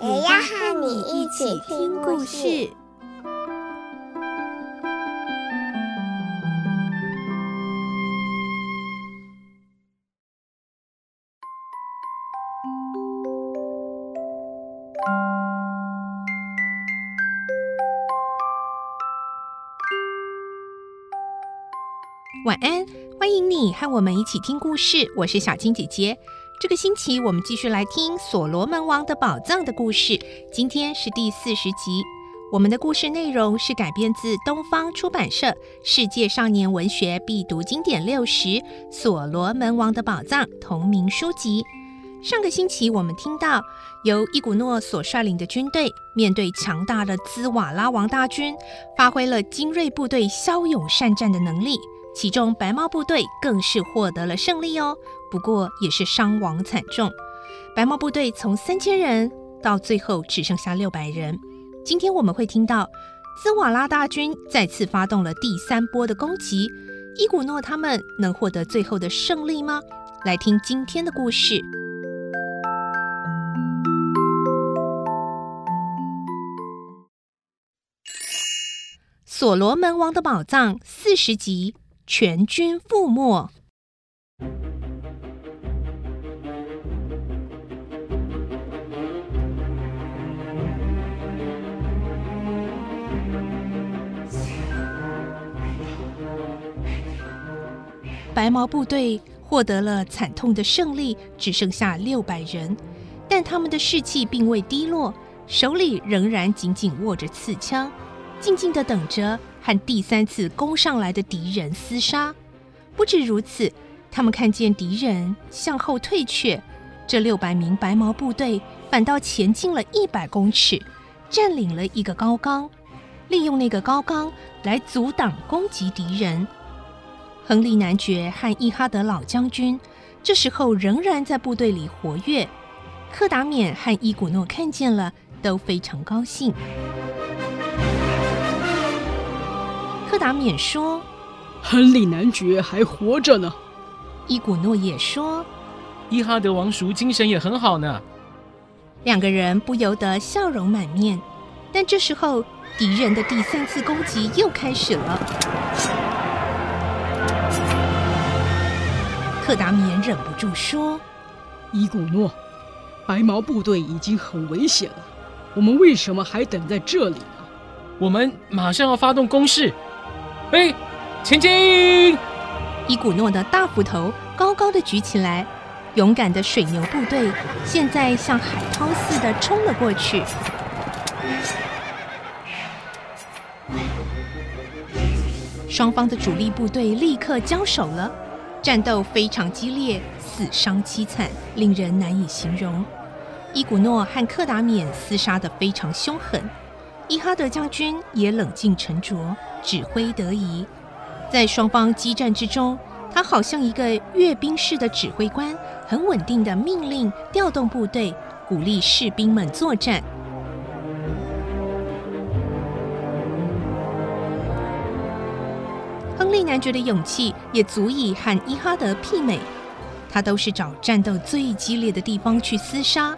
也要和你一起听故事。晚安，欢迎你和我们一起听故事。我是小青姐姐。这个星期我们继续来听《所罗门王的宝藏》的故事。今天是第四十集。我们的故事内容是改编自东方出版社《世界少年文学必读经典六十》《所罗门王的宝藏》同名书籍。上个星期我们听到，由伊古诺所率领的军队面对强大的兹瓦拉王大军，发挥了精锐部队骁勇善战的能力。其中白帽部队更是获得了胜利哦，不过也是伤亡惨重。白帽部队从三千人到最后只剩下六百人。今天我们会听到兹瓦拉大军再次发动了第三波的攻击，伊古诺他们能获得最后的胜利吗？来听今天的故事，《所罗门王的宝藏》四十集。全军覆没。白毛部队获得了惨痛的胜利，只剩下六百人，但他们的士气并未低落，手里仍然紧紧握着刺枪，静静地等着。和第三次攻上来的敌人厮杀。不止如此，他们看见敌人向后退却，这六百名白毛部队反倒前进了一百公尺，占领了一个高岗，利用那个高岗来阻挡攻击敌人。亨利男爵和伊哈德老将军这时候仍然在部队里活跃。克达缅和伊古诺看见了，都非常高兴。克达缅说：“亨利男爵还活着呢。”伊古诺也说：“伊哈德王叔精神也很好呢。”两个人不由得笑容满面。但这时候，敌人的第三次攻击又开始了。克达缅忍不住说：“伊古诺，白毛部队已经很危险了，我们为什么还等在这里呢？我们马上要发动攻势。”哎，前进！伊古诺的大斧头高高的举起来，勇敢的水牛部队现在像海涛似的冲了过去。双方的主力部队立刻交手了，战斗非常激烈，死伤凄惨，令人难以形容。伊古诺和克达缅厮杀得非常凶狠。伊哈德将军也冷静沉着，指挥得宜。在双方激战之中，他好像一个阅兵式的指挥官，很稳定的命令、调动部队，鼓励士兵们作战。男爵的勇气也足以和伊哈德媲美，他都是找战斗最激烈的地方去厮杀。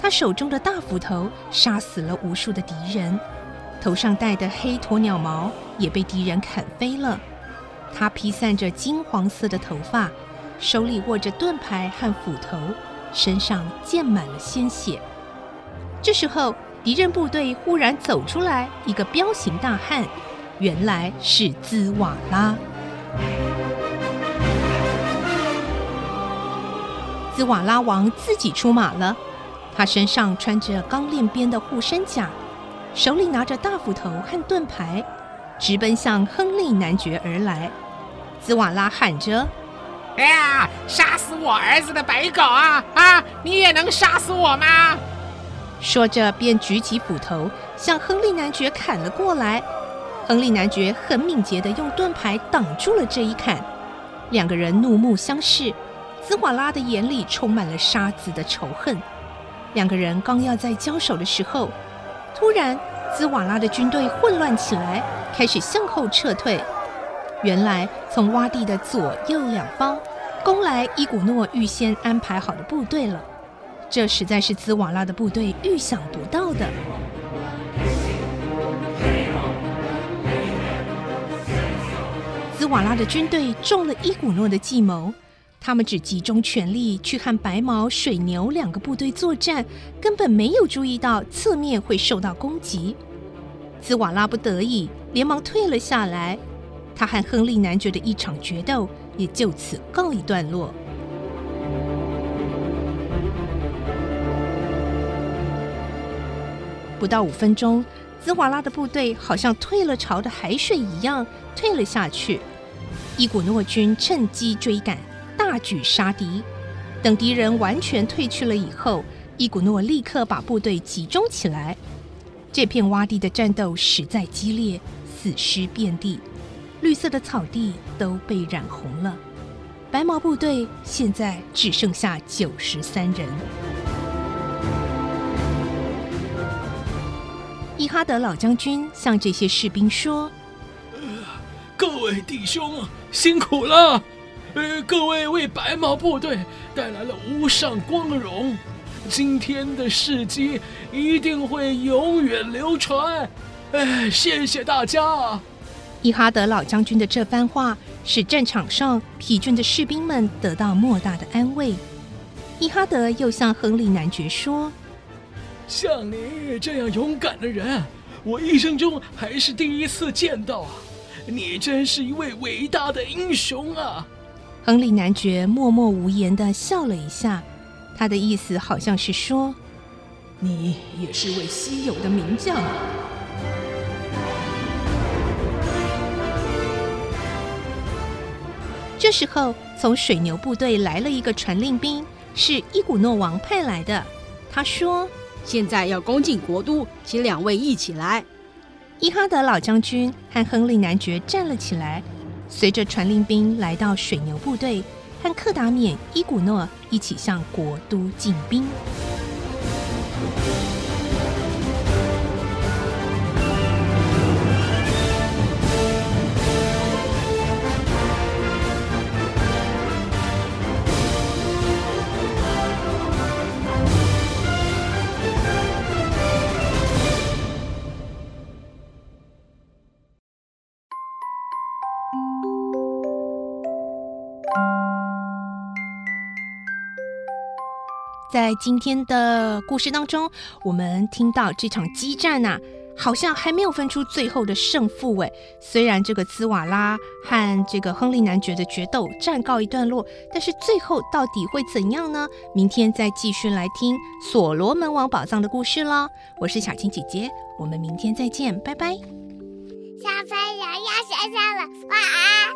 他手中的大斧头杀死了无数的敌人，头上戴的黑鸵鸟毛也被敌人砍飞了。他披散着金黄色的头发，手里握着盾牌和斧头，身上溅满了鲜血。这时候，敌人部队忽然走出来一个彪形大汉，原来是兹瓦拉。兹瓦拉王自己出马了。他身上穿着钢链边的护身甲，手里拿着大斧头和盾牌，直奔向亨利男爵而来。兹瓦拉喊着：“哎呀，杀死我儿子的白狗啊！啊，你也能杀死我吗？”说着便举起斧头向亨利男爵砍了过来。亨利男爵很敏捷地用盾牌挡住了这一砍。两个人怒目相视，兹瓦拉的眼里充满了杀子的仇恨。两个人刚要在交手的时候，突然兹瓦拉的军队混乱起来，开始向后撤退。原来从洼地的左右两方攻来伊古诺预先安排好的部队了，这实在是兹瓦拉的部队预想不到的。兹瓦拉的军队中了伊古诺的计谋，他们只集中全力去和白毛、水牛两个部队作战，根本没有注意到侧面会受到攻击。兹瓦拉不得已，连忙退了下来。他和亨利男爵的一场决斗也就此告一段落。不到五分钟，兹瓦拉的部队好像退了潮的海水一样退了下去。伊古诺军趁机追赶，大举杀敌。等敌人完全退去了以后，伊古诺立刻把部队集中起来。这片洼地的战斗实在激烈，死尸遍地。绿色的草地都被染红了，白毛部队现在只剩下九十三人。伊哈德老将军向这些士兵说：“各位弟兄，辛苦了！呃，各位为白毛部队带来了无上光荣，今天的事迹一定会永远流传。哎，谢谢大家。”伊哈德老将军的这番话，使战场上疲倦的士兵们得到莫大的安慰。伊哈德又向亨利男爵说：“像你这样勇敢的人，我一生中还是第一次见到啊！你真是一位伟大的英雄啊！”亨利男爵默默无言的笑了一下，他的意思好像是说：“你也是位稀有的名将。”这时候，从水牛部队来了一个传令兵，是伊古诺王派来的。他说：“现在要攻进国都，请两位一起来。”伊哈德老将军和亨利男爵站了起来，随着传令兵来到水牛部队，和克达缅、伊古诺一起向国都进兵。在今天的故事当中，我们听到这场激战呐、好像还没有分出最后的胜负哎。虽然这个兹瓦拉和这个亨利男爵的决斗暂告一段落，但是最后到底会怎样呢？明天再继续来听所罗门王宝藏的故事喽。我是小青姐姐，我们明天再见，拜拜。小朋友要睡觉了，晚安。